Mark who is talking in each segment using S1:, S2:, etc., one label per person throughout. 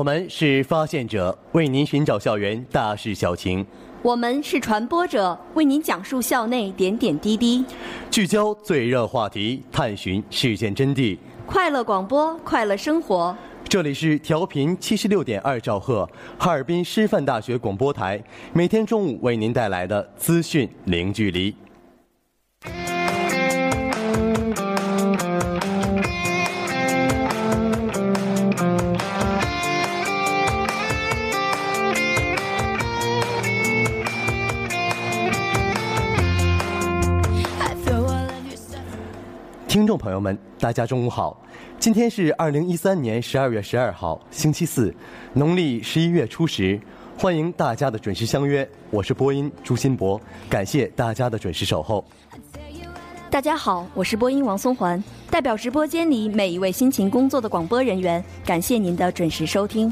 S1: 我们是发现者，为您寻找校园大事小情；
S2: 我们是传播者，为您讲述校内点点滴滴，
S1: 聚焦最热话题，探寻事件真谛。
S2: 快乐广播，快乐生活。
S1: 这里是调频七十六点二兆赫，哈尔滨师范大学广播台，每天中午为您带来的资讯零距离。听众朋友们，大家中午好！今天是二零一三年十二月十二号，星期四，农历十一月初十。欢迎大家的准时相约，我是播音朱新博，感谢大家的准时守候。
S2: 大家好，我是播音王松环，代表直播间里每一位辛勤工作的广播人员，感谢您的准时收听。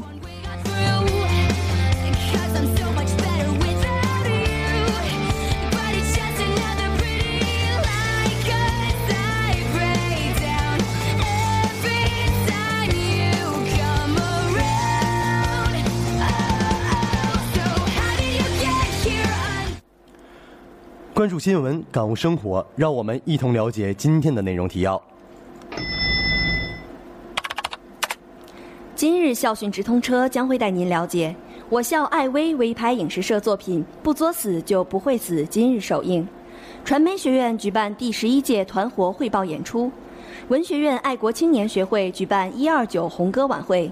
S1: 关注新闻，感悟生活，让我们一同了解今天的内容提要。
S2: 今日校讯直通车将会带您了解我校爱微微拍影视社作品《不作死就不会死》今日首映，传媒学院举办第十一届团活汇报演出，文学院爱国青年学会举办一二九红歌晚会，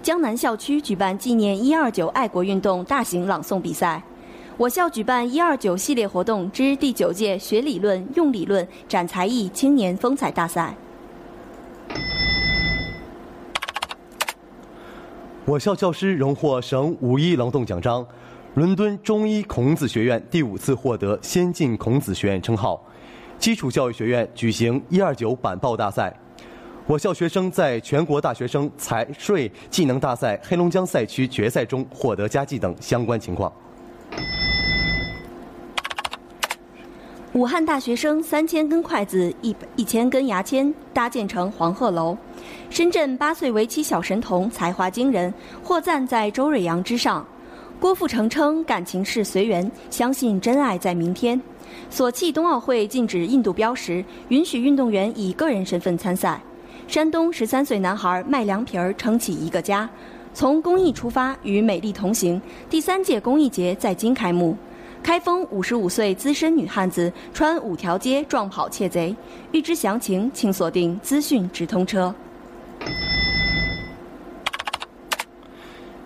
S2: 江南校区举办纪念一二九爱国运动大型朗诵比赛。我校举办“一二九”系列活动之第九届学理论、用理论展才艺青年风采大赛。
S1: 我校教师荣获省五一劳动奖章，伦敦中医孔子学院第五次获得先进孔子学院称号。基础教育学院举行“一二九”板报大赛，我校学生在全国大学生财税技能大赛黑龙江赛区决赛中获得佳绩等相关情况。
S2: 武汉大学生三千根筷子、一一千根牙签搭建成黄鹤楼。深圳八岁围棋小神童才华惊人，获赞在周瑞阳之上。郭富城称感情是随缘，相信真爱在明天。索契冬奥会禁止印度标识，允许运动员以个人身份参赛。山东十三岁男孩卖凉皮儿撑起一个家，从公益出发，与美丽同行。第三届公益节在京开幕。开封五十五岁资深女汉子穿五条街撞跑窃贼，欲知详情，请锁定资讯直通车。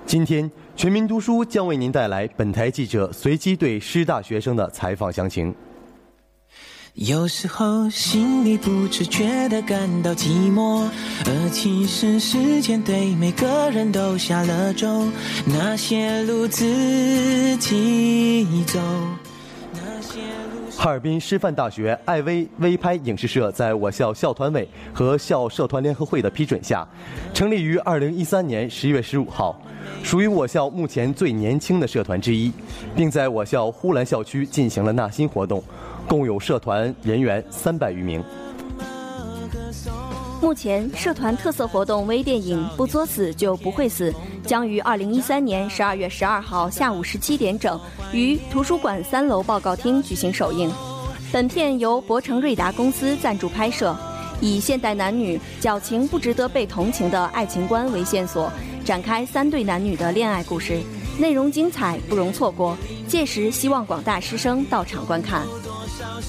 S1: 今天，全民读书将为您带来本台记者随机对师大学生的采访详情。
S3: 有时候心里不自觉地感到寂寞，而其实时间对每个人都下了咒。那些路自己走。
S1: 哈尔滨师范大学艾薇微拍影视社在我校校团委和校社团联合会的批准下，成立于二零一三年十月十五号，属于我校目前最年轻的社团之一，并在我校呼兰校区进行了纳新活动。共有社团人员三百余名。
S2: 目前，社团特色活动微电影《不作死就不会死》将于二零一三年十二月十二号下午十七点整于图书馆三楼报告厅举行首映。本片由博成瑞达公司赞助拍摄，以现代男女矫情不值得被同情的爱情观为线索，展开三对男女的恋爱故事，内容精彩，不容错过。届时，希望广大师生到场观看。伤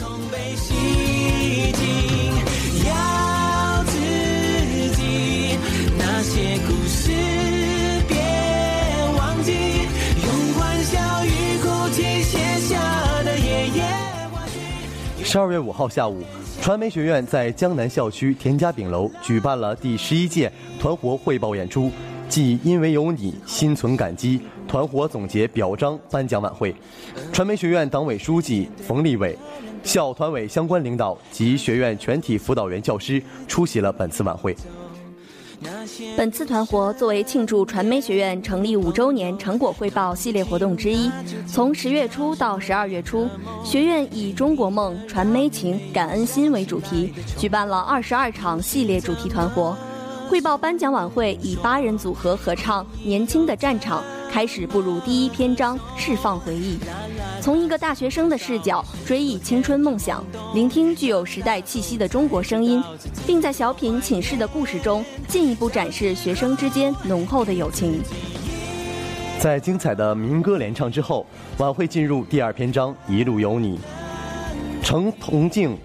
S2: 痛被洗净，要自己那些故事别忘记，用欢笑与哭泣写下的夜夜。
S1: 十二月五号下午，传媒学院在江南校区田家炳楼举办了第十一届团活汇报演出，即因为有你，心存感激。团伙总结表彰颁奖晚会，传媒学院党委书记冯立伟、校团委相关领导及学院全体辅导员教师出席了本次晚会。
S2: 本次团活作为庆祝传媒学院成立五周年成果汇报系列活动之一，从十月初到十二月初，学院以“中国梦、传媒情、感恩心”为主题，举办了二十二场系列主题团活。汇报颁奖晚会以八人组合合唱《年轻的战场》。开始步入第一篇章，释放回忆，从一个大学生的视角追忆青春梦想，聆听具有时代气息的中国声音，并在小品《寝室的故事》中进一步展示学生之间浓厚的友情。
S1: 在精彩的民歌联唱之后，晚会进入第二篇章《一路有你》，程同静、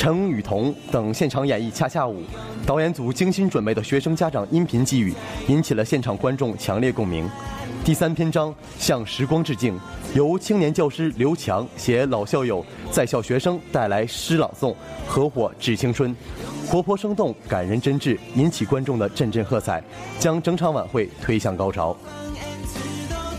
S1: 陈雨桐等现场演绎恰恰舞，导演组精心准备的学生家长音频寄语，引起了现场观众强烈共鸣。第三篇章向时光致敬，由青年教师刘强携老校友、在校学生带来诗朗诵，合伙致青春，活泼生动、感人真挚，引起观众的阵阵喝彩，将整场晚会推向高潮。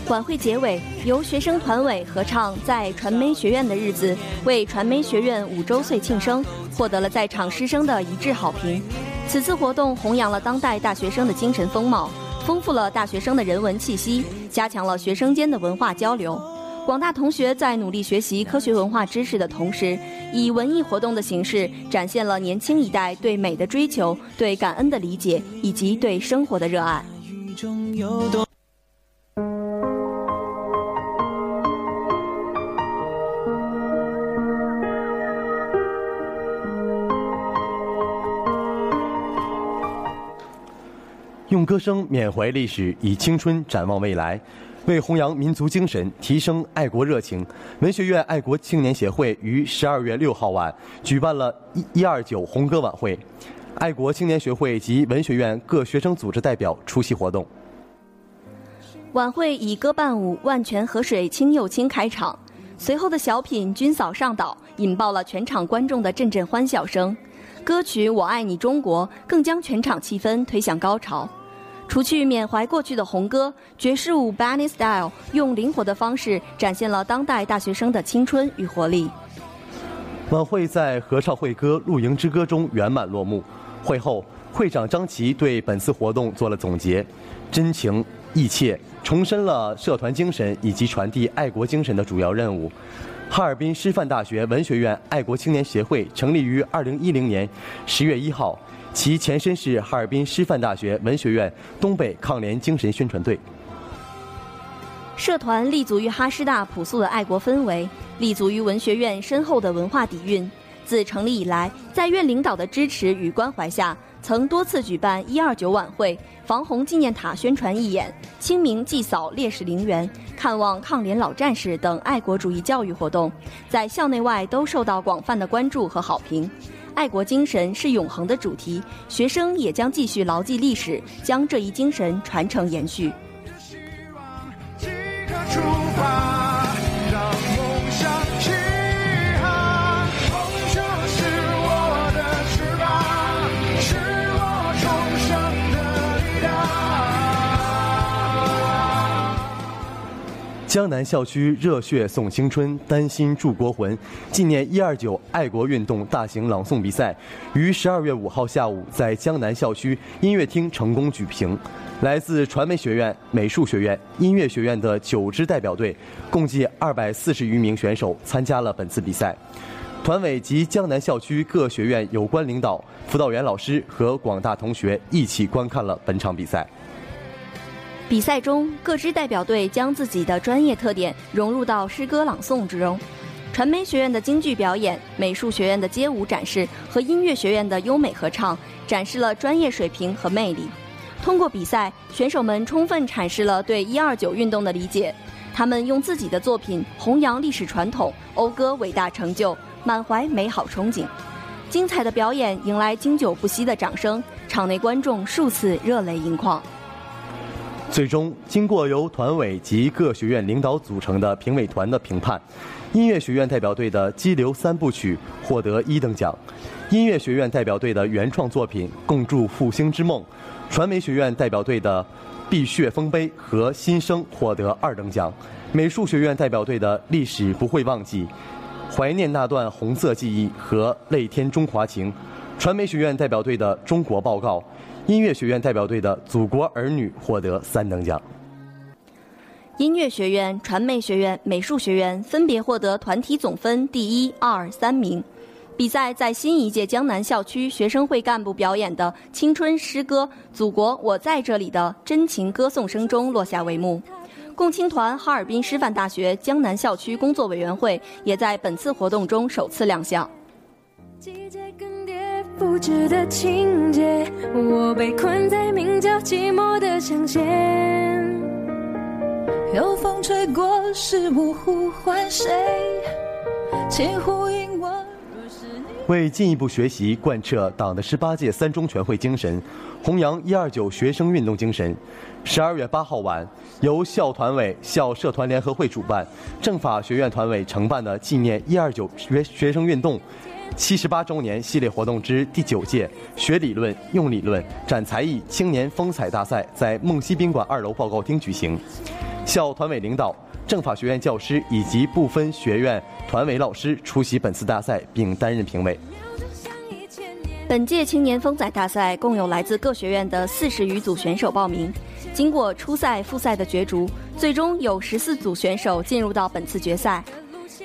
S2: 晚会结尾，由学生团委合唱《在传媒学院的日子》，为传媒学院五周岁庆生，获得了在场师生的一致好评。此次活动弘扬了当代大学生的精神风貌。丰富了大学生的人文气息，加强了学生间的文化交流。广大同学在努力学习科学文化知识的同时，以文艺活动的形式展现了年轻一代对美的追求、对感恩的理解以及对生活的热爱。
S1: 歌声缅怀历史，以青春展望未来，为弘扬民族精神、提升爱国热情，文学院爱国青年协会于十二月六号晚举办了一一二九红歌晚会，爱国青年学会及文学院各学生组织代表出席活动。
S2: 晚会以歌伴舞《万泉河水清又清》开场，随后的小品《军嫂上岛》引爆了全场观众的阵阵欢笑声，歌曲《我爱你中国》更将全场气氛推向高潮。除去缅怀过去的红歌，爵士舞 Bunny Style 用灵活的方式展现了当代大学生的青春与活力。
S1: 晚会在合唱会歌《露营之歌》中圆满落幕，会后，会长张琪对本次活动做了总结，真情意切，重申了社团精神以及传递爱国精神的主要任务。哈尔滨师范大学文学院爱国青年协会成立于2010年10月1号，其前身是哈尔滨师范大学文学院东北抗联精神宣传队。
S2: 社团立足于哈师大朴素的爱国氛围，立足于文学院深厚的文化底蕴。自成立以来，在院领导的支持与关怀下，曾多次举办“一二九”晚会、防洪纪念塔宣传义演、清明祭扫烈士陵园、看望抗联老战士等爱国主义教育活动，在校内外都受到广泛的关注和好评。爱国精神是永恒的主题，学生也将继续牢记历史，将这一精神传承延续。
S4: 即刻出发，
S1: 江南校区热血颂青春，丹心铸国魂。纪念一二九爱国运动大型朗诵比赛于十二月五号下午在江南校区音乐厅成功举行。来自传媒学院、美术学院、音乐学院的九支代表队，共计二百四十余名选手参加了本次比赛。团委及江南校区各学院有关领导、辅导员老师和广大同学一起观看了本场比赛。
S2: 比赛中，各支代表队将自己的专业特点融入到诗歌朗诵之中。传媒学院的京剧表演、美术学院的街舞展示和音乐学院的优美合唱，展示了专业水平和魅力。通过比赛，选手们充分阐释了对一二九运动的理解。他们用自己的作品弘扬历史传统，讴歌伟大成就，满怀美好憧憬。精彩的表演迎来经久不息的掌声，场内观众数次热泪盈眶。
S1: 最终，经过由团委及各学院领导组成的评委团的评判，音乐学院代表队的《激流三部曲》获得一等奖，音乐学院代表队的原创作品《共筑复兴之梦》，传媒学院代表队的《碧血丰碑》和《新生》获得二等奖，美术学院代表队的《历史不会忘记》，怀念那段红色记忆和泪天中华情，传媒学院代表队的《中国报告》。音乐学院代表队的《祖国儿女》获得三等奖。
S2: 音乐学院、传媒学院、美术学院分别获得团体总分第一、二、三名。比赛在新一届江南校区学生会干部表演的青春诗歌《祖国我在这里》的真情歌颂声中落下帷幕。共青团哈尔滨师范大学江南校区工作委员会也在本次活动中首次亮相。
S5: 不知的情节，我被困在名叫寂寞的象限。有风吹过，是我呼唤谁？请呼应我。
S1: 为进一步学习贯彻党的十八届三中全会精神，弘扬一二九学生运动精神，十二月八号晚，由校团委、校社团联合会主办，政法学院团委承办的纪念一二九学学生运动七十八周年系列活动之第九届“学理论、用理论、展才艺”青年风采大赛在梦溪宾馆二楼报告厅举行。校团委领导、政法学院教师以及部分学院团委老师出席本次大赛，并担任评委。
S2: 本届青年风采大赛共有来自各学院的四十余组选手报名，经过初赛、复赛的角逐，最终有十四组选手进入到本次决赛。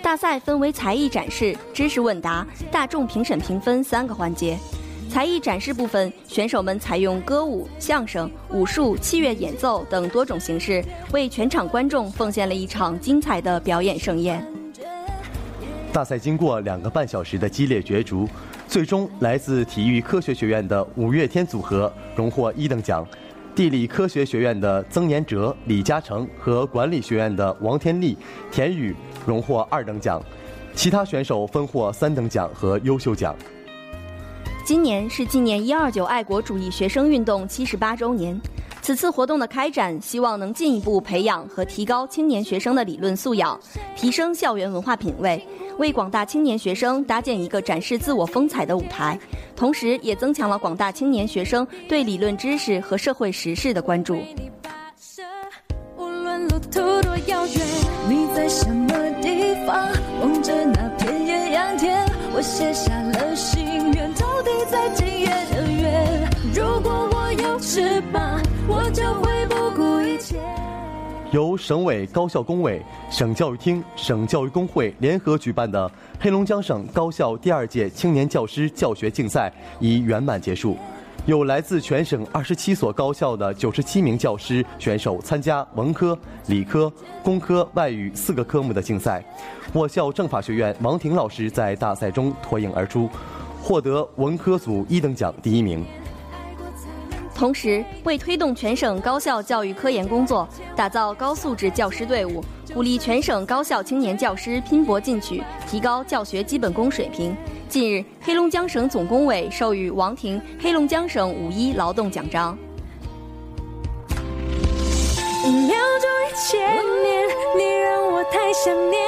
S2: 大赛分为才艺展示、知识问答、大众评审评分三个环节。才艺展示部分，选手们采用歌舞、相声、武术、器乐演奏等多种形式，为全场观众奉献了一场精彩的表演盛宴。
S1: 大赛经过两个半小时的激烈角逐，最终来自体育科学学院的五月天组合荣获一等奖，地理科学学院的曾延哲、李嘉诚和管理学院的王天利、田宇荣获二等奖，其他选手分获三等奖和优秀奖。
S2: 今年是纪念一二九爱国主义学生运动七十八周年。此次活动的开展，希望能进一步培养和提高青年学生的理论素养，提升校园文化品位，为广大青年学生搭建一个展示自我风采的舞台，同时也增强了广大青年学生对理论知识和社会时事的关注。
S5: 无论路途多遥远，你在什么地方？望着那片艳阳天，我写下了心愿，头地在今夜的月。如果我有翅膀，我就会不顾一切。
S1: 由省委高校工委、省教育厅、省教育工会联合举办的黑龙江省高校第二届青年教师教学竞赛已圆满结束。有来自全省二十七所高校的九十七名教师选手参加文科、理科、工科、外语四个科目的竞赛。我校政法学院王婷老师在大赛中脱颖而出，获得文科组一等奖第一名。
S2: 同时，为推动全省高校教育科研工作，打造高素质教师队伍，鼓励全省高校青年教师拼搏进取，提高教学基本功水平。近日，黑龙江省总工委授予王婷黑龙江省五一劳动奖章。
S5: 一秒钟一千年，你让我太想念，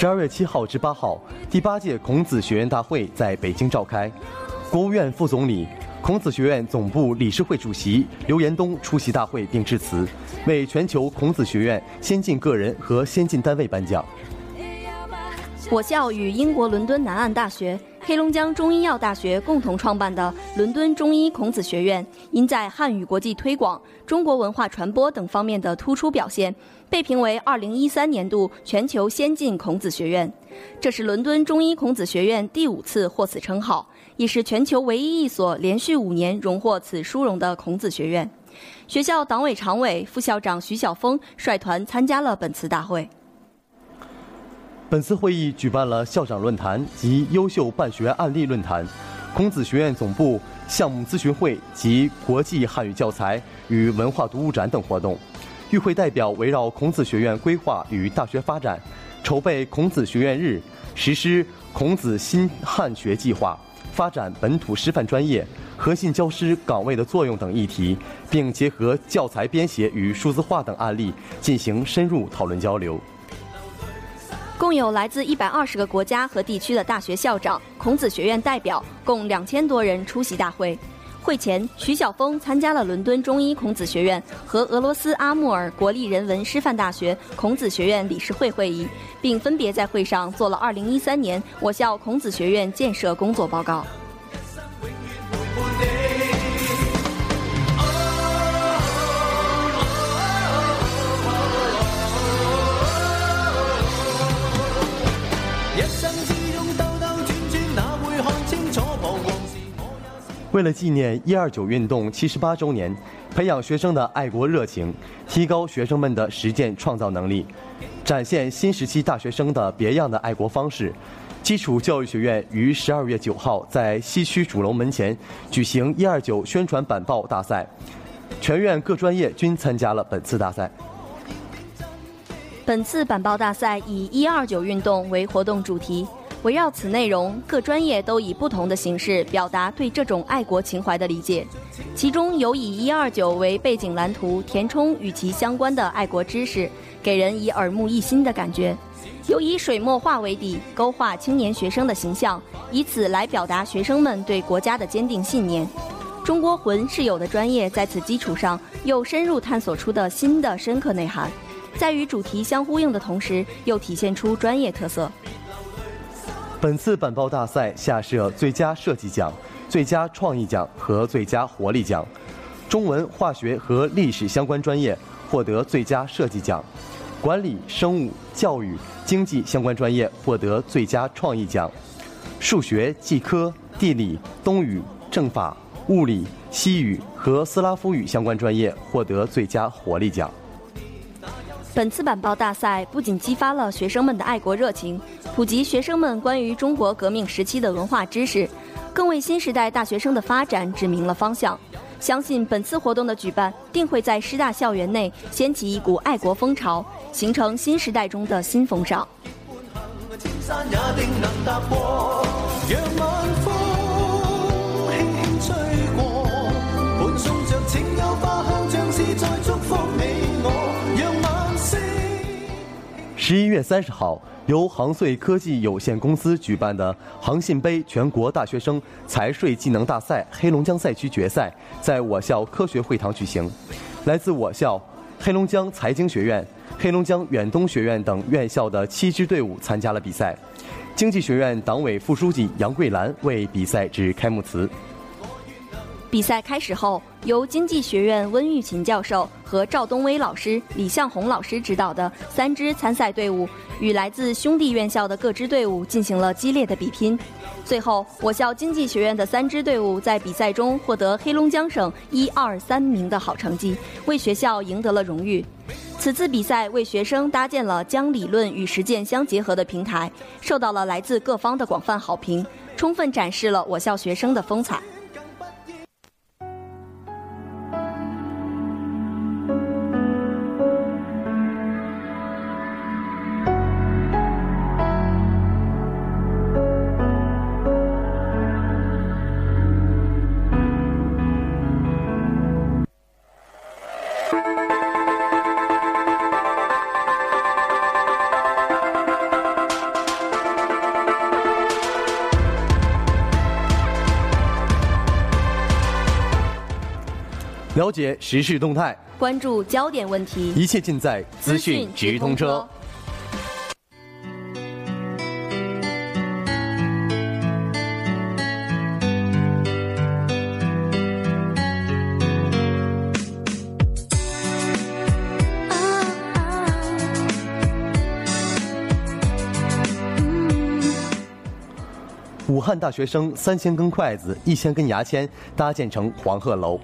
S1: 十二月七号至八号，第八届孔子学院大会在北京召开。国务院副总理、孔子学院总部理事会主席刘延东出席大会并致辞，为全球孔子学院先进个人和先进单位颁奖。
S2: 我校与英国伦敦南岸大学、黑龙江中医药大学共同创办的伦敦中医孔子学院，因在汉语国际推广、中国文化传播等方面的突出表现，被评为2013年度全球先进孔子学院。这是伦敦中医孔子学院第五次获此称号，也是全球唯一一所连续五年荣获此殊荣的孔子学院。学校党委常委、副校长徐晓峰率团参加了本次大会。
S1: 本次会议举办了校长论坛及优秀办学案例论坛、孔子学院总部项目咨询会及国际汉语教材与文化读物展等活动。与会代表围绕孔子学院规划与大学发展、筹备孔子学院日、实施孔子新汉学计划、发展本土师范专业、核心教师岗位的作用等议题，并结合教材编写与数字化等案例进行深入讨论交流。
S2: 共有来自一百二十个国家和地区的大学校长、孔子学院代表共两千多人出席大会。会前，徐晓峰参加了伦敦中医孔子学院和俄罗斯阿穆尔国立人文师范大学孔子学院理事会会议，并分别在会上做了二零一三年我校孔子学院建设工作报告。
S1: 为了纪念一二九运动七十八周年，培养学生的爱国热情，提高学生们的实践创造能力，展现新时期大学生的别样的爱国方式，基础教育学院于十二月九号在西区主楼门前举行一二九宣传板报大赛，全院各专业均参加了本次大赛。
S2: 本次板报大赛以“一二九”运动为活动主题，围绕此内容，各专业都以不同的形式表达对这种爱国情怀的理解。其中有以“一二九”为背景蓝图，填充与其相关的爱国知识，给人以耳目一新的感觉；有以水墨画为底，勾画青年学生的形象，以此来表达学生们对国家的坚定信念。中国魂是有的专业在此基础上又深入探索出的新的深刻内涵。在与主题相呼应的同时，又体现出专业特色。
S1: 本次板报大赛下设最佳设计奖、最佳创意奖和最佳活力奖，中文、化学和历史相关专业获得最佳设计奖，管理、生物、教育、经济相关专业获得最佳创意奖，数学、技科、地理、东语、政法、物理、西语和斯拉夫语相关专业获得最佳活力奖。
S2: 本次板报大赛不仅激发了学生们的爱国热情，普及学生们关于中国革命时期的文化知识，更为新时代大学生的发展指明了方向。相信本次活动的举办，定会在师大校园内掀起一股爱国风潮，形成新时代中的新风尚。
S1: 十一月三十号，由航穗科技有限公司举办的航信杯全国大学生财税技能大赛黑龙江赛区决赛，在我校科学会堂举行。来自我校、黑龙江财经学院、黑龙江远东学院等院校的七支队伍参加了比赛。经济学院党委副书记杨桂兰为比赛致开幕词。
S2: 比赛开始后，由经济学院温玉琴教授和赵东威老师、李向红老师指导的三支参赛队伍与来自兄弟院校的各支队伍进行了激烈的比拼。最后，我校经济学院的三支队伍在比赛中获得黑龙江省一二三名的好成绩，为学校赢得了荣誉。此次比赛为学生搭建了将理论与实践相结合的平台，受到了来自各方的广泛好评，充分展示了我校学生的风采。
S1: 了解时事动态，
S2: 关注焦点问题，
S1: 一切尽在资讯直通车。武汉大学生三千根筷子、一千根牙签搭建成黄鹤楼。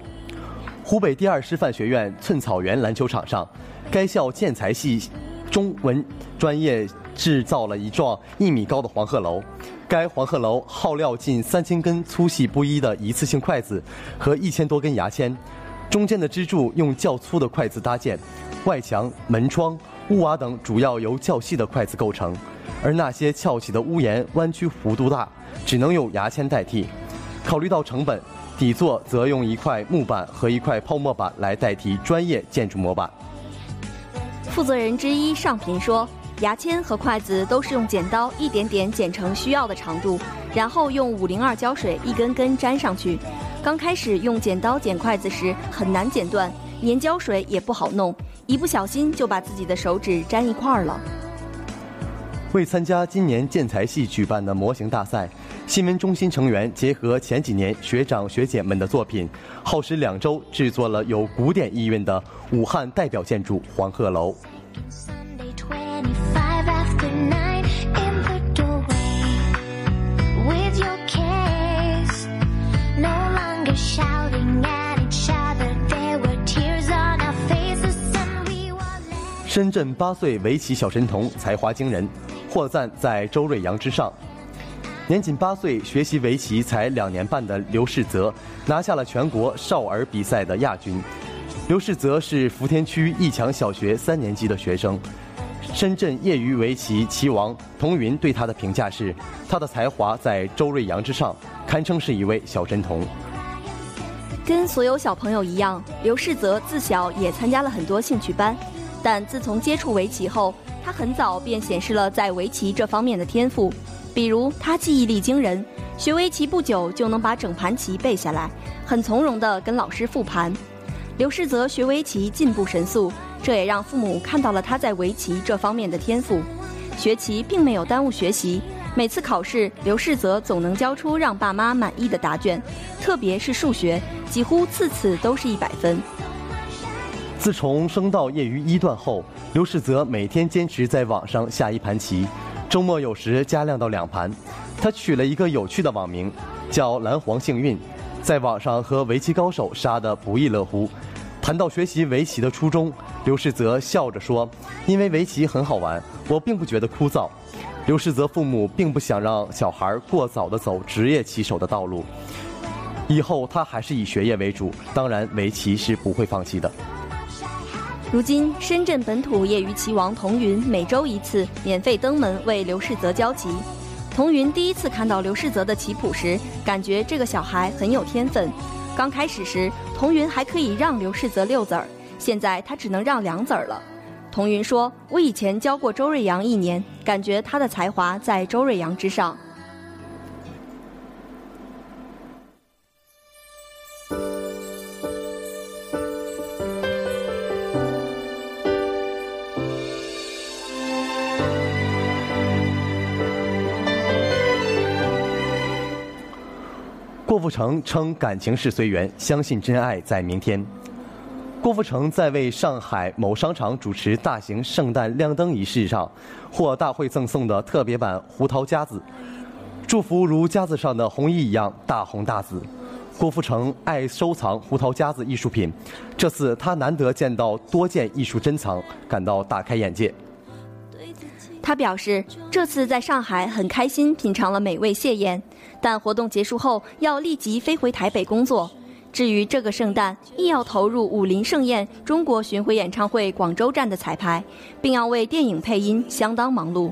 S1: 湖北第二师范学院寸草园篮球场上，该校建材系中文专业制造了一幢一米高的黄鹤楼。该黄鹤楼耗料近三千根粗细不一的一次性筷子和一千多根牙签，中间的支柱用较粗的筷子搭建，外墙、门窗、屋瓦等主要由较细的筷子构成，而那些翘起的屋檐弯曲弧度大，只能用牙签代替。考虑到成本，底座则用一块木板和一块泡沫板来代替专业建筑模板。
S2: 负责人之一尚平说：“牙签和筷子都是用剪刀一点点剪成需要的长度，然后用五零二胶水一根根粘上去。刚开始用剪刀剪筷子时很难剪断，粘胶水也不好弄，一不小心就把自己的手指粘一块儿了。”
S1: 为参加今年建材系举办的模型大赛，新闻中心成员结合前几年学长学姐们的作品，耗时两周制作了有古典意蕴的武汉代表建筑黄鹤楼。
S6: Sunday, 25 after 9 in the doorway with your kiss. No longer shouting at each other, there were tears on our faces, and we were left.
S1: 深圳八岁围棋小神童才华惊人，获赞在周瑞阳之上。年仅八岁，学习围棋才两年半的刘世泽拿下了全国少儿比赛的亚军。刘世泽是福田区义强小学三年级的学生。深圳业余围棋棋王童云对他的评价是：他的才华在周瑞阳之上，堪称是一位小神童。
S2: 跟所有小朋友一样，刘世泽自小也参加了很多兴趣班，但自从接触围棋后，他很早便显示了在围棋这方面的天赋。比如，他记忆力惊人，学围棋不久就能把整盘棋背下来，很从容地跟老师复盘。刘世泽学围棋进步神速，这也让父母看到了他在围棋这方面的天赋。学棋并没有耽误学习，每次考试，刘世泽总能交出让爸妈满意的答卷，特别是数学，几乎次次都是一百分。
S1: 自从升到业余一段后，刘世泽每天坚持在网上下一盘棋，周末有时加量到两盘。他取了一个有趣的网名，叫“蓝黄幸运”，在网上和围棋高手杀得不亦乐乎。谈到学习围棋的初衷，刘世泽笑着说：“因为围棋很好玩，我并不觉得枯燥。”刘世泽父母并不想让小孩过早的走职业棋手的道路，以后他还是以学业为主，当然围棋是不会放弃的。
S2: 如今，深圳本土业余棋王童云每周一次免费登门为刘世泽教棋。童云第一次看到刘世泽的棋谱时，感觉这个小孩很有天分。刚开始时，童云还可以让刘世泽六子儿，现在他只能让两子儿了。童云说：“我以前教过周瑞阳一年，感觉他的才华在周瑞阳之上。”
S1: 郭富城称感情是随缘，相信真爱在明天。郭富城在为上海某商场主持大型圣诞亮灯仪式上，获大会赠送的特别版胡桃夹子，祝福如夹子上的红衣一样大红大紫。郭富城爱收藏胡桃夹子艺术品，这次他难得见到多件艺术珍藏，感到大开眼界。
S2: 他表示，这次在上海很开心，品尝了美味蟹宴，但活动结束后要立即飞回台北工作。至于这个圣诞，亦要投入武林盛宴中国巡回演唱会广州站的彩排，并要为电影配音，相当忙碌。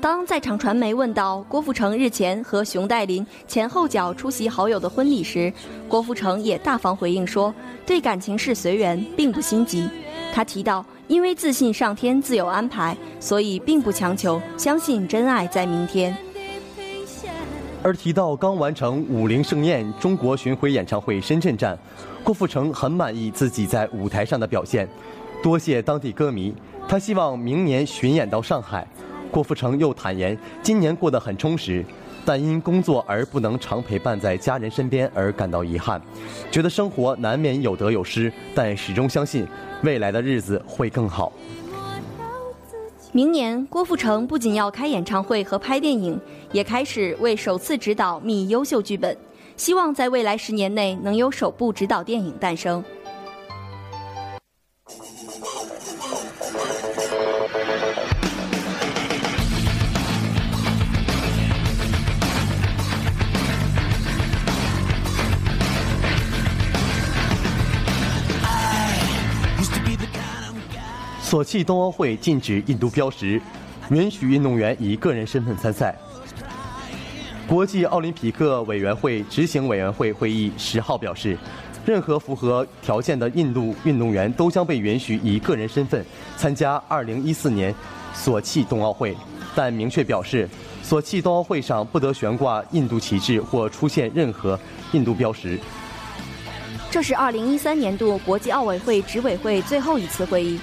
S2: 当在场传媒问到郭富城日前和熊黛林前后脚出席好友的婚礼时，郭富城也大方回应说：“对感情是随缘，并不心急。”他提到，因为自信上天自有安排，所以并不强求，相信真爱在明天。
S1: 而提到刚完成武林盛宴中国巡回演唱会深圳站，郭富城很满意自己在舞台上的表现，多谢当地歌迷。他希望明年巡演到上海。郭富城又坦言，今年过得很充实，但因工作而不能常陪伴在家人身边而感到遗憾，觉得生活难免有得有失，但始终相信未来的日子会更好。
S2: 明年，郭富城不仅要开演唱会和拍电影，也开始为首次执导觅优秀剧本，希望在未来十年内能有首部执导电影诞生。
S1: 索契冬奥会禁止印度标识，允许运动员以个人身份参赛。国际奥林匹克委员会执行委员会会议十号表示，任何符合条件的印度运动员都将被允许以个人身份参加2014年索契冬奥会，但明确表示，索契冬奥会上不得悬挂印度旗帜或出现任何印度标识。
S2: 这是2013年度国际奥委会执委会最后一次会议。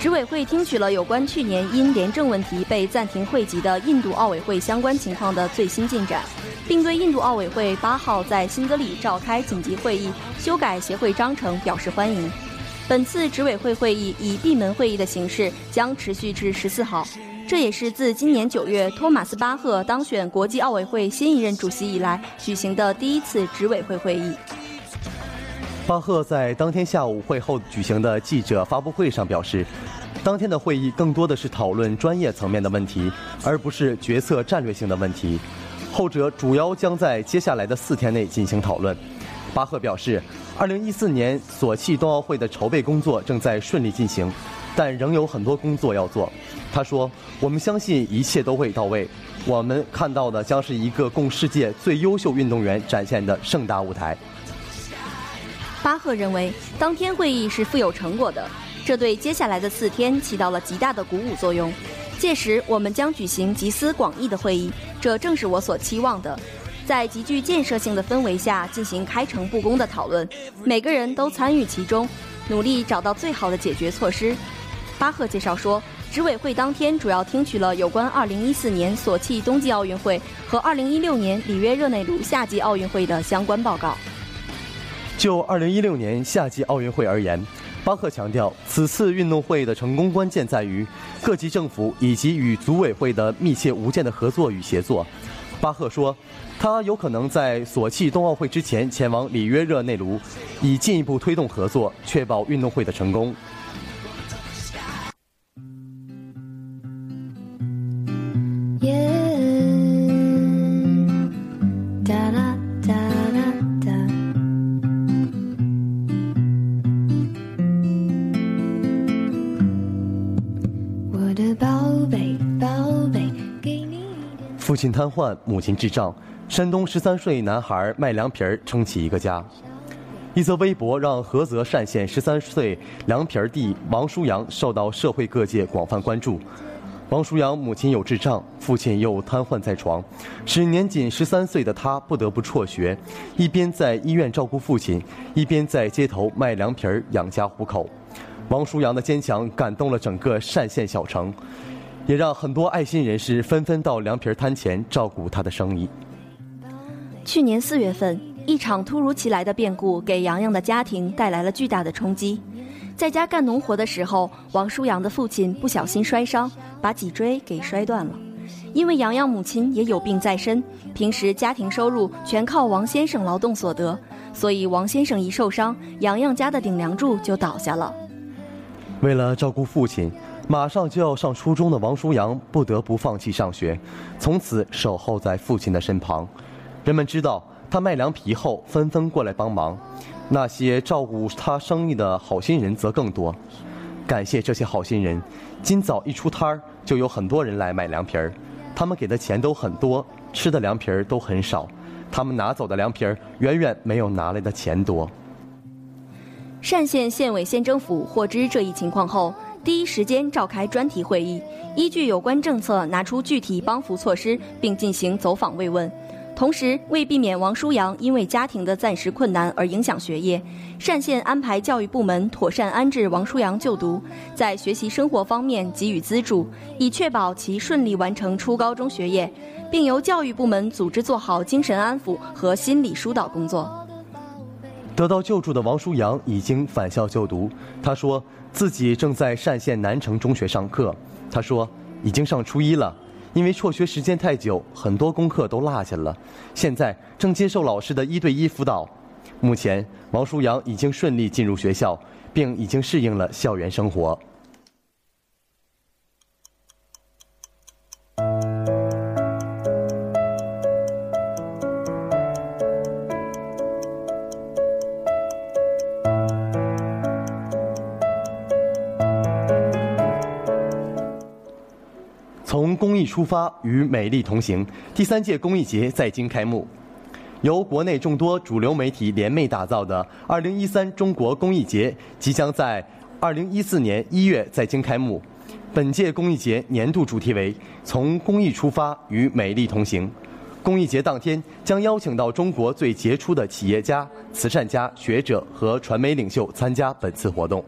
S2: 执委会听取了有关去年因廉政问题被暂停会籍的印度奥委会相关情况的最新进展，并对印度奥委会八号在新德里召开紧急会议修改协会章程表示欢迎。本次执委会会议以闭门会议的形式将持续至十四号，这也是自今年九月托马斯巴赫当选国际奥委会新一任主席以来举行的第一次执委会会议。
S1: 巴赫在当天下午会后举行的记者发布会上表示，当天的会议更多的是讨论专业层面的问题，而不是决策战略性的问题。后者主要将在接下来的四天内进行讨论。巴赫表示，2014年索契冬奥会的筹备工作正在顺利进行，但仍有很多工作要做。他说：“我们相信一切都会到位，我们看到的将是一个供世界最优秀运动员展现的盛大舞台。”
S2: 巴赫认为，当天会议是富有成果的，这对接下来的四天起到了极大的鼓舞作用。届时，我们将举行集思广益的会议，这正是我所期望的。在极具建设性的氛围下进行开诚布公的讨论，每个人都参与其中，努力找到最好的解决措施。巴赫介绍说，执委会当天主要听取了有关2014年索契冬季奥运会和2016年里约热内卢夏季奥运会的相关报告。
S1: 就2016年夏季奥运会而言，巴赫强调，此次运动会的成功关键在于各级政府以及与组委会的密切无间的合作与协作。巴赫说，他有可能在索契冬奥会之前前往里约热内卢，以进一步推动合作，确保运动会的成功。亲瘫痪，母亲智障，山东十三岁男孩卖凉皮儿撑起一个家。一则微博让菏泽单县十三岁凉皮儿弟王舒阳受到社会各界广泛关注。王舒阳母亲有智障，父亲又瘫痪在床，使年仅十三岁的他不得不辍学，一边在医院照顾父亲，一边在街头卖凉皮儿养家糊口。王舒阳的坚强感动了整个单县小城，也让很多爱心人士纷纷到凉皮儿摊前照顾他的生意。
S2: 去年四月份，一场突如其来的变故给洋洋的家庭带来了巨大的冲击。在家干农活的时候，王舒阳的父亲不小心摔伤，把脊椎给摔断了。因为洋洋母亲也有病在身，平时家庭收入全靠王先生劳动所得，所以王先生一受伤，洋洋家的顶梁柱就倒下了。
S1: 为了照顾父亲，马上就要上初中的王舒阳不得不放弃上学，从此守候在父亲的身旁。人们知道他卖凉皮后，纷纷过来帮忙。那些照顾他生意的好心人则更多。感谢这些好心人，今早一出摊儿，就有很多人来买凉皮儿。他们给的钱都很多，吃的凉皮儿都很少。他们拿走的凉皮儿远远没有拿来的钱多。
S2: 单县县委县政府获知这一情况后，第一时间召开专题会议，依据有关政策拿出具体帮扶措施，并进行走访慰问。同时，为避免王舒阳因为家庭的暂时困难而影响学业，单县安排教育部门妥善安置王舒阳就读，在学习生活方面给予资助，以确保其顺利完成初高中学业，并由教育部门组织做好精神安抚和心理疏导工作。
S1: 得到救助的王舒阳已经返校就读。他说自己正在单县南城中学上课。他说已经上初一了，因为辍学时间太久，很多功课都落下了。现在正接受老师的一对一辅导。目前，王舒阳已经顺利进入学校，并已经适应了校园生活。公益出发，与美丽同行。第三届公益节在京开幕，由国内众多主流媒体联袂打造的2013中国公益节即将在2014年1月在京开幕。本届公益节年度主题为“从公益出发，与美丽同行”。公益节当天将邀请到中国最杰出的企业家、慈善家、学者和传媒领袖参加本次活动。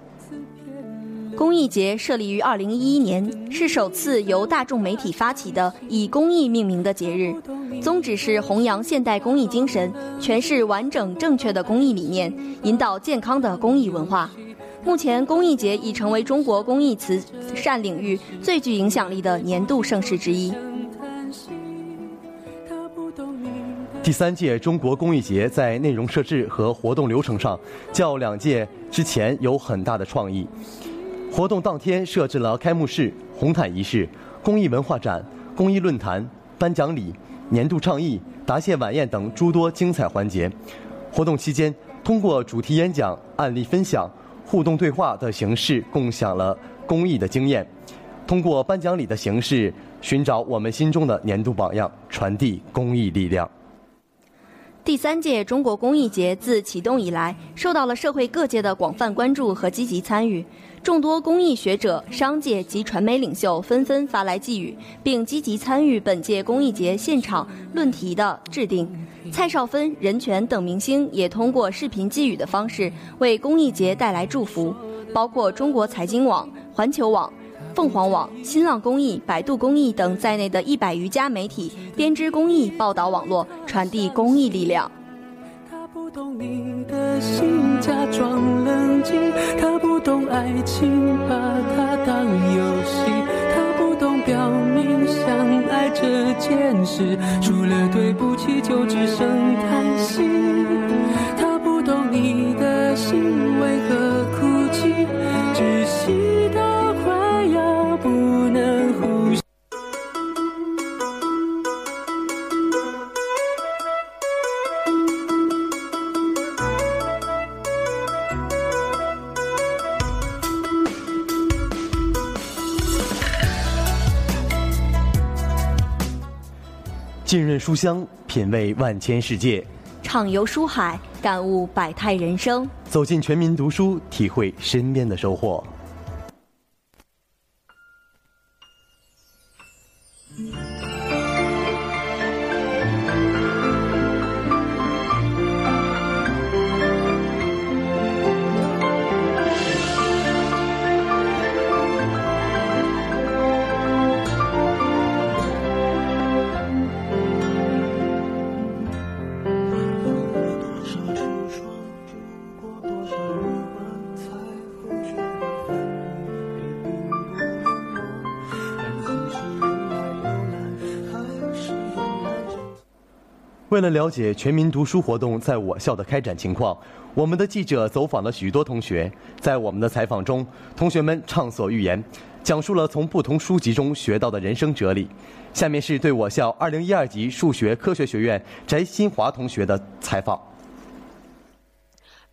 S2: 公益节设立于2011年，是首次由大众媒体发起的以公益命名的节日，宗旨是弘扬现代公益精神，诠释完整正确的公益理念，引导健康的公益文化。目前，公益节已成为中国公益慈善领域最具影响力的年度盛事之一。
S1: 第三届中国公益节在内容设置和活动流程上，较两届之前有很大的创意。活动当天设置了开幕式、红毯仪式、公益文化展、公益论坛、颁奖礼、年度倡议、答谢晚宴等诸多精彩环节。活动期间，通过主题演讲、案例分享、互动对话的形式，共享了公益的经验；通过颁奖礼的形式，寻找我们心中的年度榜样，传递公益力量。
S2: 第三届中国公益节自启动以来，受到了社会各界的广泛关注和积极参与。众多公益学者、商界及传媒领袖纷纷发来寄语，并积极参与本届公益节现场论题的制定。蔡少芬、任泉等明星也通过视频寄语的方式为公益节带来祝福，包括中国财经网、环球网、凤凰网、新浪公益、百度公益等在内的一百余家媒体编织公益报道网络，传递公益力量。
S7: 他不懂你的心，假装冷静。他不懂爱情，把它当游戏。他不懂表明相爱这件事，除了对不起就只剩叹息。他不懂你的心为何哭
S1: 浸润书香，品味万千世界；
S2: 畅游书海，感悟百态人生。
S1: 走进全民读书，体会身边的收获。为了了解全民读书活动在我校的开展情况，我们的记者走访了许多同学。在我们的采访中，同学们畅所欲言，讲述了从不同书籍中学到的人生哲理。下面是对我校2012级数学科学学院翟新华同学的采访。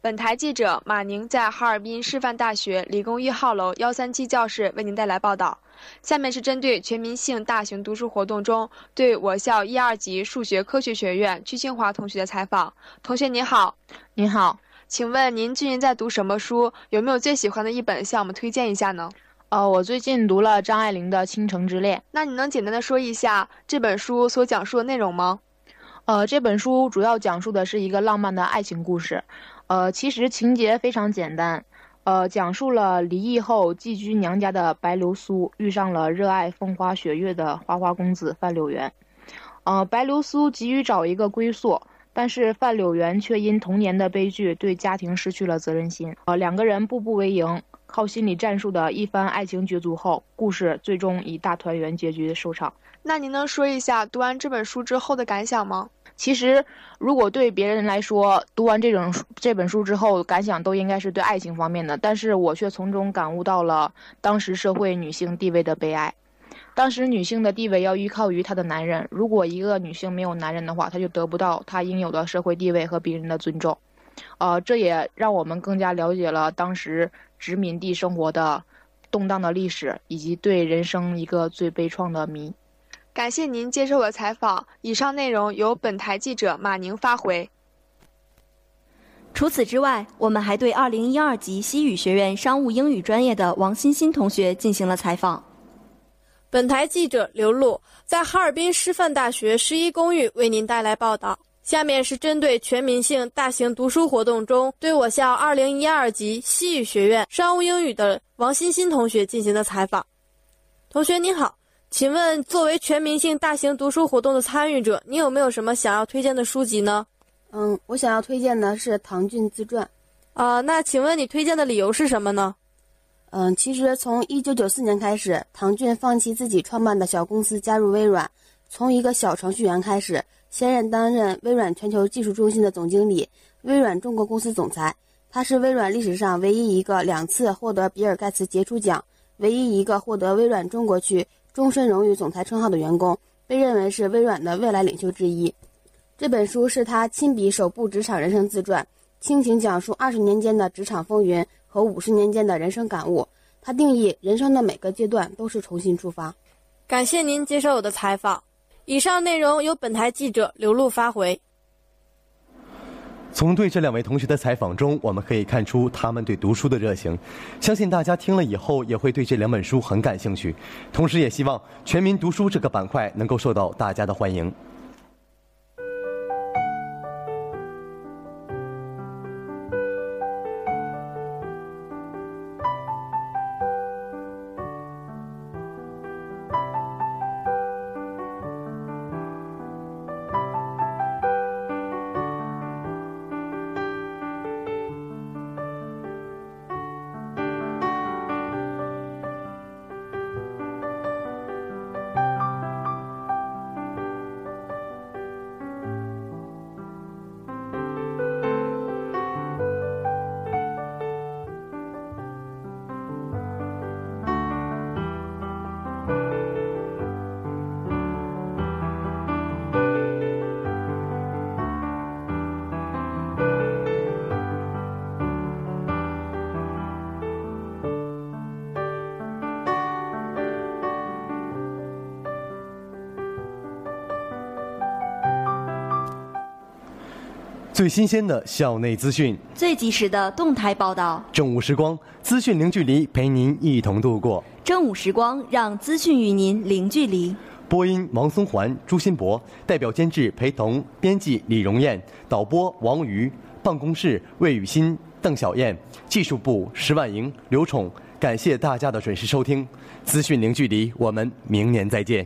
S8: 本台记者马宁在哈尔滨师范大学理工一号楼幺三七教室为您带来报道。下面是针对全民性大型读书活动中对我校一二级数学科学学院曲清华同学的采访。同学您好，
S9: 您好，
S8: 请问您最近在读什么书？有没有最喜欢的一本向我们推荐一下呢？
S9: 呃，我最近读了张爱玲的《倾城之恋》。
S8: 那你能简单的说一下这本书所讲述的内容吗？
S9: 呃，这本书主要讲述的是一个浪漫的爱情故事。呃，其实情节非常简单。呃，讲述了离异后寄居娘家的白流苏遇上了热爱风花雪月的花花公子范柳原。呃，白流苏急于找一个归宿，但是范柳原却因童年的悲剧对家庭失去了责任心。呃，两个人步步为营，靠心理战术的一番爱情角逐后，故事最终以大团圆结局收场。
S8: 那您能说一下读完这本书之后的感想吗？
S9: 其实，如果对别人来说，读完这种这本书之后，感想都应该是对爱情方面的，但是我却从中感悟到了当时社会女性地位的悲哀。当时女性的地位要依靠于她的男人，如果一个女性没有男人的话，她就得不到她应有的社会地位和别人的尊重。呃，这也让我们更加了解了当时殖民地生活的动荡的历史，以及对人生一个最悲怆的谜。
S8: 感谢您接受我的采访。以上内容由本台记者马宁发回。
S2: 除此之外，我们还对2012级西语学院商务英语专业的王欣欣同学进行了采访。
S10: 本台记者刘璐在哈尔滨师范大学十一公寓为您带来报道。下面是针对全民性大型读书活动中对我校2012级西语学院商务英语的王欣欣同学进行的采访。同学您好。请问，作为全民性大型读书活动的参与者，你有没有什么想要推荐的书籍呢？
S11: 嗯，我想要推荐的是唐骏自传。
S10: 啊，那请问你推荐的理由是什么呢？
S11: 嗯，其实从一九九四年开始，唐骏放弃自己创办的小公司，加入微软，从一个小程序员开始，现任担任微软全球技术中心的总经理、微软中国公司总裁。他是微软历史上唯一一个两次获得比尔盖茨杰出奖，唯一一个获得微软中国区。终身荣誉总裁称号的员工，被认为是微软的未来领袖之一。这本书是他亲笔首部职场人生自传，倾情讲述二十年间的职场风云和五十年间的人生感悟。他定义人生的每个阶段都是重新出发。
S10: 感谢您接受我的采访。以上内容由本台记者刘璐发回。
S1: 从对这两位同学的采访中，我们可以看出他们对读书的热情。相信大家听了以后也会对这两本书很感兴趣。同时，也希望全民读书这个板块能够受到大家的欢迎。最新鲜的校内资讯，
S2: 最及时的动态报道，
S1: 正午时光，资讯零距离，陪您一同度过。
S2: 正午时光，让资讯与您零距离。
S1: 播音：王松环、朱新博，代表监制：陪同，编辑：李荣燕，导播：王瑜，办公室：魏雨欣、邓小燕，技术部：石婉莹、刘宠。感谢大家的准时收听，资讯零距离，我们明年再见。